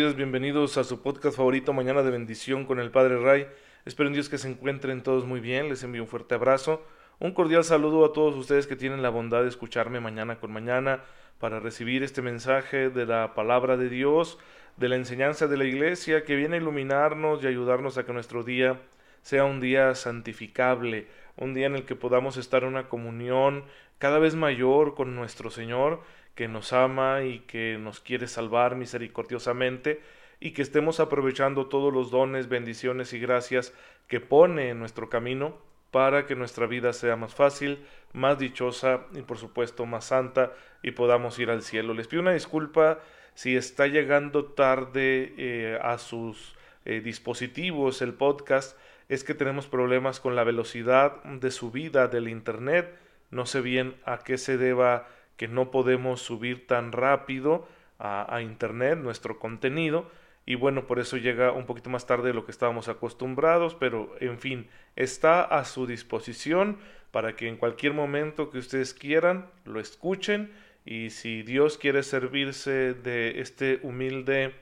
días, bienvenidos a su podcast favorito Mañana de Bendición con el Padre Ray. Espero en Dios que se encuentren todos muy bien, les envío un fuerte abrazo, un cordial saludo a todos ustedes que tienen la bondad de escucharme mañana con mañana para recibir este mensaje de la palabra de Dios, de la enseñanza de la iglesia que viene a iluminarnos y ayudarnos a que nuestro día sea un día santificable, un día en el que podamos estar en una comunión cada vez mayor con nuestro Señor que nos ama y que nos quiere salvar misericordiosamente y que estemos aprovechando todos los dones, bendiciones y gracias que pone en nuestro camino para que nuestra vida sea más fácil, más dichosa y por supuesto más santa y podamos ir al cielo. Les pido una disculpa si está llegando tarde eh, a sus eh, dispositivos el podcast, es que tenemos problemas con la velocidad de subida del Internet. No sé bien a qué se deba que no podemos subir tan rápido a, Internet nuestro contenido. Y bueno, por eso llega un poquito más tarde de lo que estábamos acostumbrados, pero en fin, está a su disposición para que en cualquier momento que ustedes quieran lo escuchen. Y si Dios quiere servirse de este humilde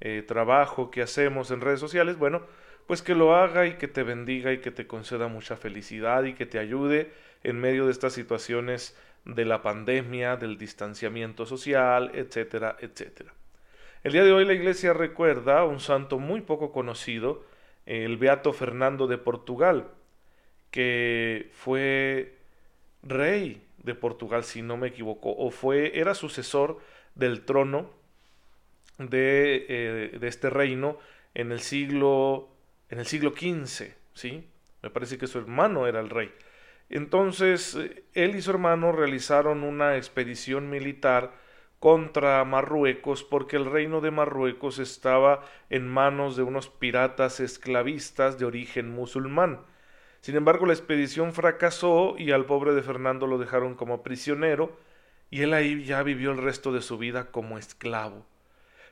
eh, trabajo que hacemos en redes sociales, bueno, pues que lo haga y que te bendiga y que te conceda mucha felicidad y que te ayude en medio de estas situaciones de la pandemia, del distanciamiento social, etcétera, etcétera. El día de hoy la iglesia recuerda a un santo muy poco conocido, el Beato Fernando de Portugal, que fue rey de Portugal, si no me equivoco, o fue, era sucesor del trono de, eh, de este reino en el siglo, en el siglo XV, ¿sí? Me parece que su hermano era el rey. Entonces, él y su hermano realizaron una expedición militar contra Marruecos porque el reino de Marruecos estaba en manos de unos piratas esclavistas de origen musulmán. Sin embargo, la expedición fracasó y al pobre de Fernando lo dejaron como prisionero y él ahí ya vivió el resto de su vida como esclavo.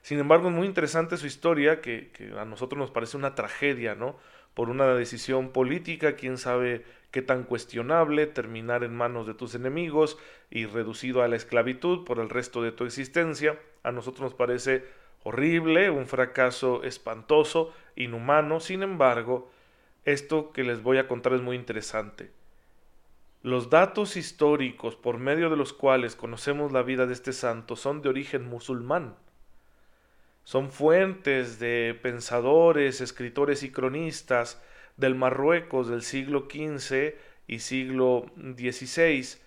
Sin embargo, es muy interesante su historia, que, que a nosotros nos parece una tragedia, ¿no? Por una decisión política, quién sabe qué tan cuestionable terminar en manos de tus enemigos y reducido a la esclavitud por el resto de tu existencia. A nosotros nos parece horrible, un fracaso espantoso, inhumano. Sin embargo, esto que les voy a contar es muy interesante. Los datos históricos por medio de los cuales conocemos la vida de este santo son de origen musulmán. Son fuentes de pensadores, escritores y cronistas del Marruecos del siglo XV y siglo XVI,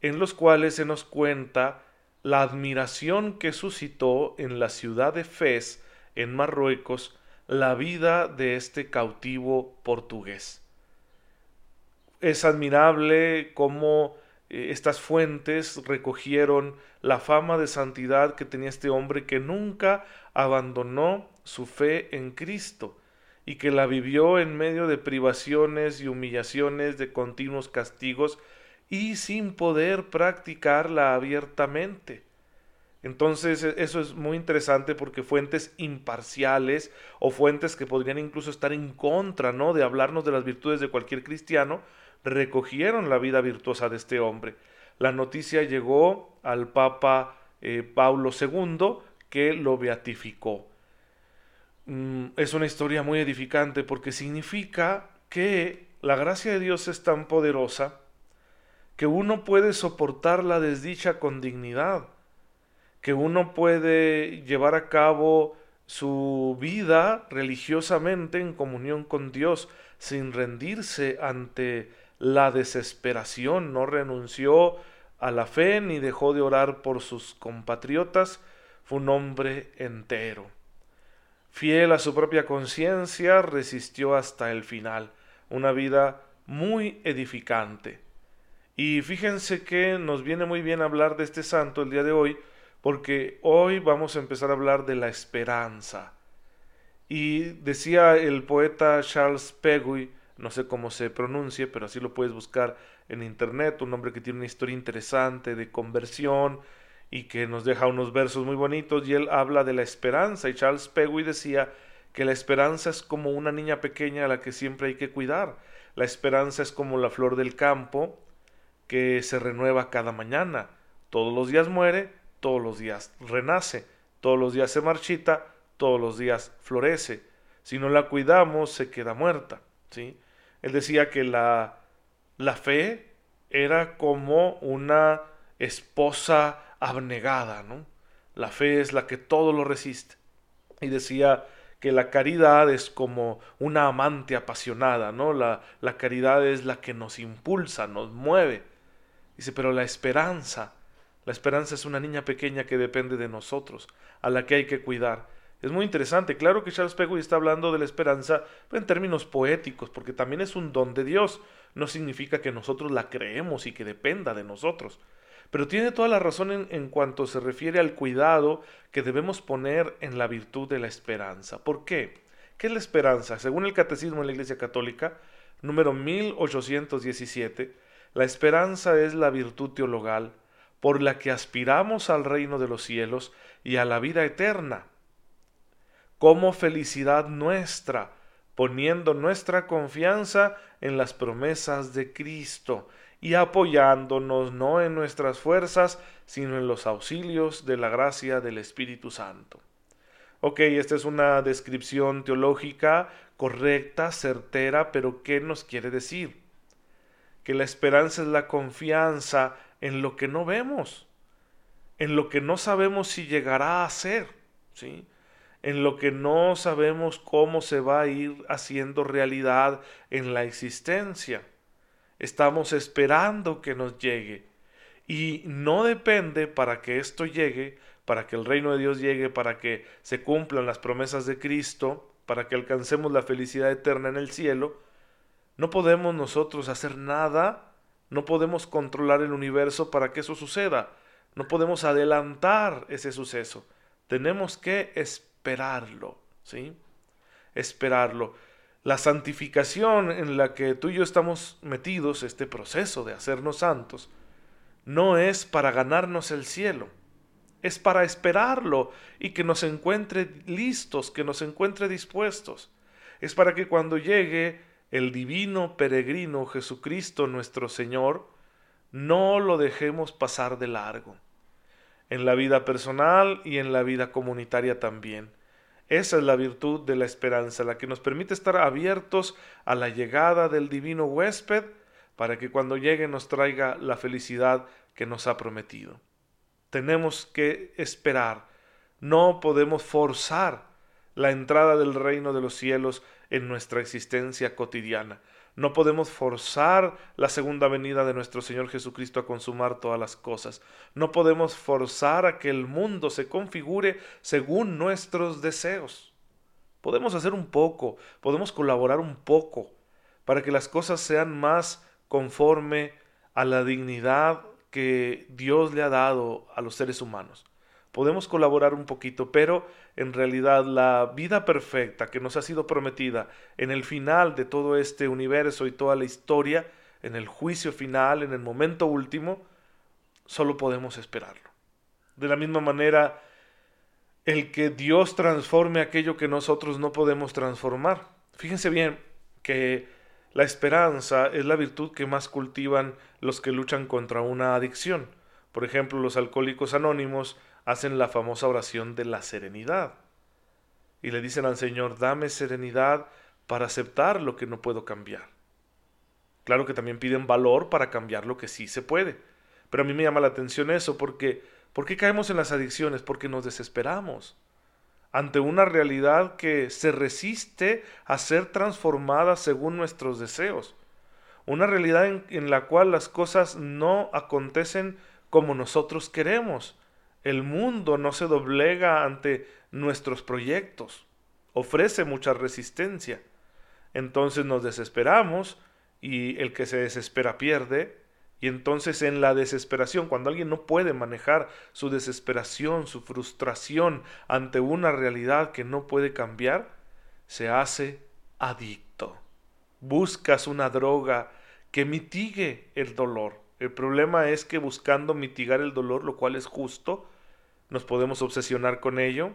en los cuales se nos cuenta la admiración que suscitó en la ciudad de Fez, en Marruecos, la vida de este cautivo portugués. Es admirable cómo eh, estas fuentes recogieron la fama de santidad que tenía este hombre que nunca abandonó su fe en Cristo y que la vivió en medio de privaciones y humillaciones, de continuos castigos, y sin poder practicarla abiertamente. Entonces e, eso es muy interesante porque fuentes imparciales o fuentes que podrían incluso estar en contra ¿no? de hablarnos de las virtudes de cualquier cristiano, recogieron la vida virtuosa de este hombre. La noticia llegó al Papa eh, Pablo II que lo beatificó. Mm, es una historia muy edificante porque significa que la gracia de Dios es tan poderosa que uno puede soportar la desdicha con dignidad, que uno puede llevar a cabo su vida religiosamente en comunión con Dios sin rendirse ante la desesperación, no renunció a la fe ni dejó de orar por sus compatriotas, fue un hombre entero. Fiel a su propia conciencia, resistió hasta el final, una vida muy edificante. Y fíjense que nos viene muy bien hablar de este santo el día de hoy, porque hoy vamos a empezar a hablar de la esperanza. Y decía el poeta Charles Peguy, no sé cómo se pronuncie, pero así lo puedes buscar en internet, un hombre que tiene una historia interesante de conversión, y que nos deja unos versos muy bonitos y él habla de la esperanza y Charles Peguy decía que la esperanza es como una niña pequeña a la que siempre hay que cuidar. La esperanza es como la flor del campo que se renueva cada mañana. Todos los días muere, todos los días renace, todos los días se marchita, todos los días florece. Si no la cuidamos, se queda muerta. ¿sí? Él decía que la, la fe era como una esposa abnegada, ¿no? La fe es la que todo lo resiste. Y decía que la caridad es como una amante apasionada, ¿no? La, la caridad es la que nos impulsa, nos mueve. Dice, pero la esperanza, la esperanza es una niña pequeña que depende de nosotros, a la que hay que cuidar. Es muy interesante. Claro que Charles Peggy está hablando de la esperanza en términos poéticos, porque también es un don de Dios. No significa que nosotros la creemos y que dependa de nosotros. Pero tiene toda la razón en, cuanto se refiere al cuidado que debemos poner en la virtud de la esperanza. ¿Por qué? ¿Qué es la esperanza? Según el Catecismo de la Iglesia Católica, número 1817, la esperanza es la virtud teologal por la que aspiramos al reino de los cielos y a la vida eterna, como felicidad nuestra, poniendo nuestra confianza en las promesas de Cristo y apoyándonos no en nuestras fuerzas, sino en los auxilios de la gracia del Espíritu Santo. Ok, esta es una descripción teológica correcta, certera, pero ¿qué nos quiere decir? Que la esperanza es la confianza en lo que no vemos, en lo que no sabemos si llegará a ser, ¿sí? en lo que no sabemos cómo se va a ir haciendo realidad en la existencia. Estamos esperando que nos llegue. Y no depende para que esto llegue, para que el reino de Dios llegue, para que se cumplan las promesas de Cristo, para que alcancemos la felicidad eterna en el cielo. No podemos nosotros hacer nada, no podemos controlar el universo para que eso suceda, no podemos adelantar ese suceso. Tenemos que esperarlo, ¿sí? Esperarlo la santificación en la que tú y yo estamos metidos, este proceso de hacernos santos, no es para ganarnos el cielo, es para esperarlo y que nos encuentre listos, que nos encuentre dispuestos. Es para que cuando llegue el divino peregrino Jesucristo nuestro Señor, no lo dejemos pasar de largo, en la vida personal y en la vida comunitaria también. Esa es la virtud de la esperanza, la que nos permite estar abiertos a la llegada del divino huésped para que cuando llegue nos traiga la felicidad que nos ha prometido. Tenemos que esperar, no podemos forzar la entrada del reino de los cielos en nuestra existencia cotidiana. No podemos forzar la segunda venida de nuestro Señor Jesucristo a consumar todas las cosas. No podemos forzar a que el mundo se configure según nuestros deseos. Podemos hacer un poco, podemos colaborar un poco para que las cosas sean más conforme a la dignidad que Dios le ha dado a los seres humanos podemos colaborar un poquito, pero en realidad la vida perfecta que nos ha sido prometida en el final de todo este universo y toda la historia, en el juicio final, en el momento último, solo podemos esperarlo. De la misma manera, el que Dios transforme aquello que nosotros no podemos transformar. Fíjense bien que la esperanza es la virtud que más cultivan los que luchan contra una adicción. Por ejemplo, los alcohólicos anónimos hacen la famosa oración de la serenidad. Y le dicen al Señor, dame serenidad para aceptar lo que no puedo cambiar. Claro que también piden valor para cambiar lo que sí se puede. Pero a mí me llama la atención eso porque ¿por qué caemos en las adicciones? Porque nos desesperamos ante una realidad que se resiste a ser transformada según nuestros deseos. Una realidad en, en la cual las cosas no acontecen como nosotros queremos. El mundo no se doblega ante nuestros proyectos, ofrece mucha resistencia. Entonces nos desesperamos y el que se desespera pierde. Y entonces en la desesperación, cuando alguien no puede manejar su desesperación, su frustración ante una realidad que no puede cambiar, se hace adicto. Buscas una droga que mitigue el dolor el problema es que buscando mitigar el dolor, lo cual es justo, nos podemos obsesionar con ello,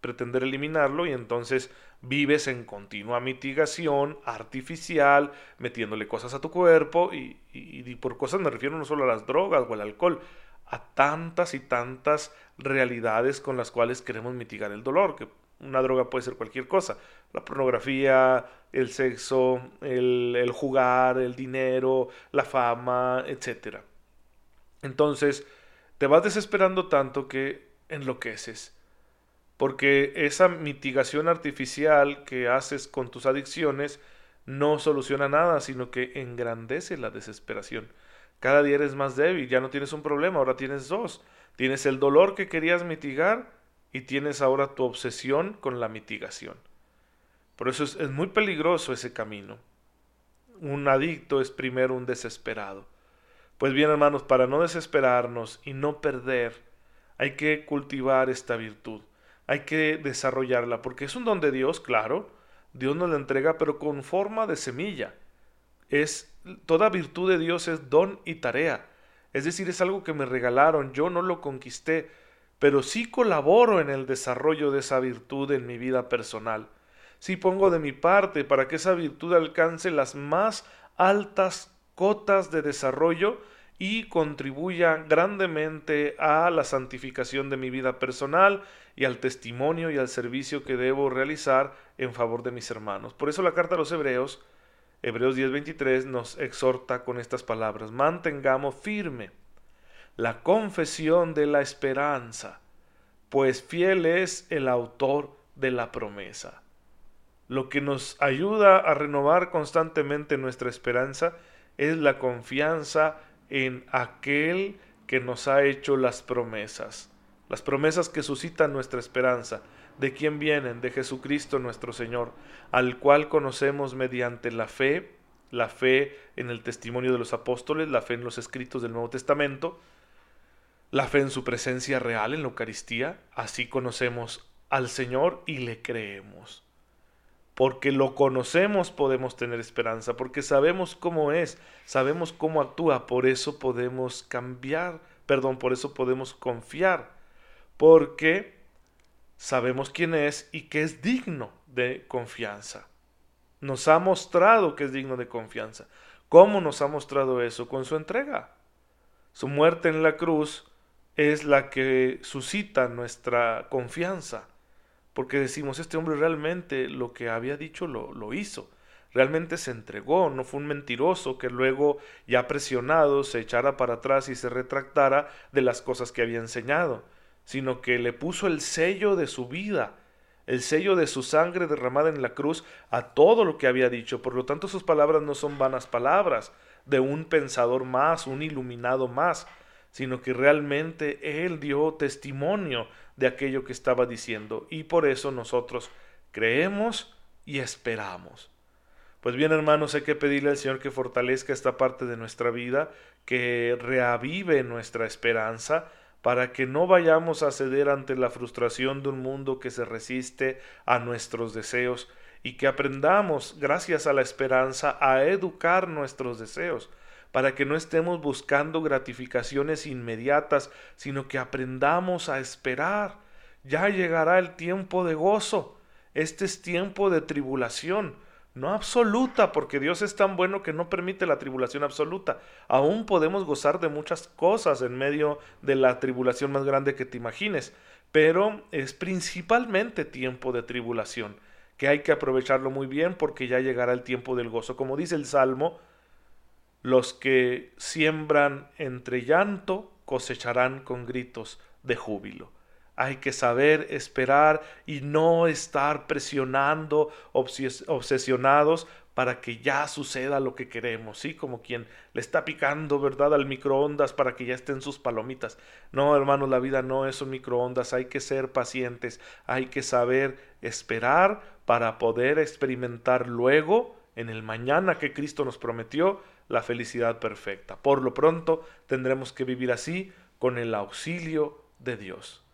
pretender eliminarlo y entonces vives en continua mitigación artificial, metiéndole cosas a tu cuerpo y, y, por cosas me refiero no solo a las drogas o al alcohol, a tantas y tantas realidades con las cuales queremos mitigar el dolor, que Una droga puede ser cualquier cosa. La pornografía, el sexo, el, jugar, el dinero, la fama, etc. Entonces, te vas desesperando tanto que enloqueces. Porque esa mitigación artificial que haces con tus adicciones no soluciona nada, sino que engrandece la desesperación. Cada día eres más débil, ya no tienes un problema, ahora tienes dos. Tienes el dolor que querías mitigar y tienes ahora tu obsesión con la mitigación. Por eso es, muy peligroso ese camino. Un adicto es primero un desesperado. Pues bien, hermanos, para no desesperarnos y no perder, hay que cultivar esta virtud, hay que desarrollarla, porque es un don de Dios, claro, Dios nos la entrega, pero con forma de semilla. Es toda virtud de Dios es don y tarea. Es decir, es algo que me regalaron, yo no lo conquisté, pero sí colaboro en el desarrollo de esa virtud en mi vida personal. Sí pongo de mi parte para que esa virtud alcance las más altas cotas de desarrollo y contribuya grandemente a la santificación de mi vida personal y al testimonio y al servicio que debo realizar en favor de mis hermanos. Por eso la carta a los Hebreos, Hebreos 10:23, nos exhorta con estas palabras, mantengamos firme la confesión de la esperanza, pues fiel es el autor de la promesa. Lo que nos ayuda a renovar constantemente nuestra esperanza es la confianza en aquel que nos ha hecho las promesas, las promesas que suscitan nuestra esperanza. ¿De quién vienen? De Jesucristo nuestro Señor, al cual conocemos mediante la fe, la fe en el testimonio de los apóstoles, la fe en los escritos del Nuevo Testamento, la fe en su presencia real en la Eucaristía, así conocemos al Señor y le creemos porque lo conocemos podemos tener esperanza, porque sabemos cómo es, sabemos cómo actúa, por eso podemos cambiar, perdón, por eso podemos confiar, porque sabemos quién es y que es digno de confianza. Nos ha mostrado que es digno de confianza. ¿Cómo nos ha mostrado eso? Con su entrega. Su muerte en la cruz es la que suscita nuestra confianza porque decimos, este hombre realmente lo que había dicho lo, lo hizo, realmente se entregó, no fue un mentiroso que luego, ya presionado, se echara para atrás y se retractara de las cosas que había enseñado, sino que le puso el sello de su vida, el sello de su sangre derramada en la cruz a todo lo que había dicho. Por lo tanto, sus palabras no son vanas palabras de un pensador más, un iluminado más, sino que realmente Él dio testimonio de aquello que estaba diciendo y por eso nosotros creemos y esperamos. Pues bien, hermanos, hay que pedirle al Señor que fortalezca esta parte de nuestra vida, que reavive nuestra esperanza, para que no vayamos a ceder ante la frustración de un mundo que se resiste a nuestros deseos y que aprendamos, gracias a la esperanza, a educar nuestros deseos, para que no estemos buscando gratificaciones inmediatas, sino que aprendamos a esperar. Ya llegará el tiempo de gozo. Este es tiempo de tribulación, no absoluta, porque Dios es tan bueno que no permite la tribulación absoluta. Aún podemos gozar de muchas cosas en medio de la tribulación más grande que te imagines, pero es principalmente tiempo de tribulación, que hay que aprovecharlo muy bien porque ya llegará el tiempo del gozo. Como dice el Salmo, los que siembran entre llanto cosecharán con gritos de júbilo. Hay que saber esperar y no estar presionando, obsesionados para que ya suceda lo que queremos, ¿sí? Como quien le está picando, ¿verdad?, al microondas para que ya estén sus palomitas. No, hermanos, la vida no es un microondas, hay que ser pacientes, hay que saber esperar para poder experimentar luego, en el mañana que Cristo nos prometió, la felicidad perfecta. Por lo pronto tendremos que vivir así con el auxilio de Dios.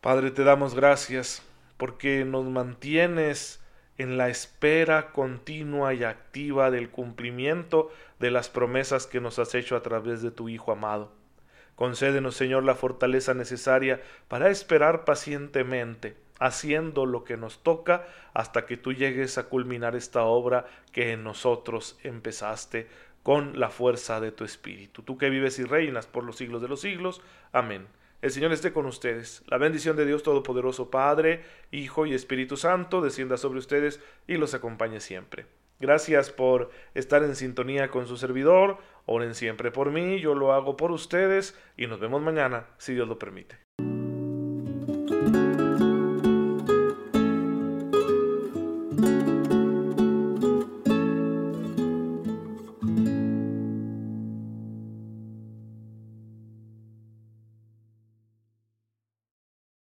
Padre, te damos gracias porque nos mantienes en la espera continua y activa del cumplimiento de las promesas que nos has hecho a través de tu Hijo amado. Concédenos, Señor, la fortaleza necesaria para esperar pacientemente haciendo lo que nos toca hasta que tú llegues a culminar esta obra que en nosotros empezaste con la fuerza de tu Espíritu. Tú que vives y reinas por los siglos de los siglos. Amén. El Señor esté con ustedes. La bendición de Dios Todopoderoso, Padre, Hijo y Espíritu Santo, descienda sobre ustedes y los acompañe siempre. Gracias por estar en sintonía con su servidor. Oren siempre por mí, yo lo hago por ustedes y nos vemos mañana, si Dios lo permite.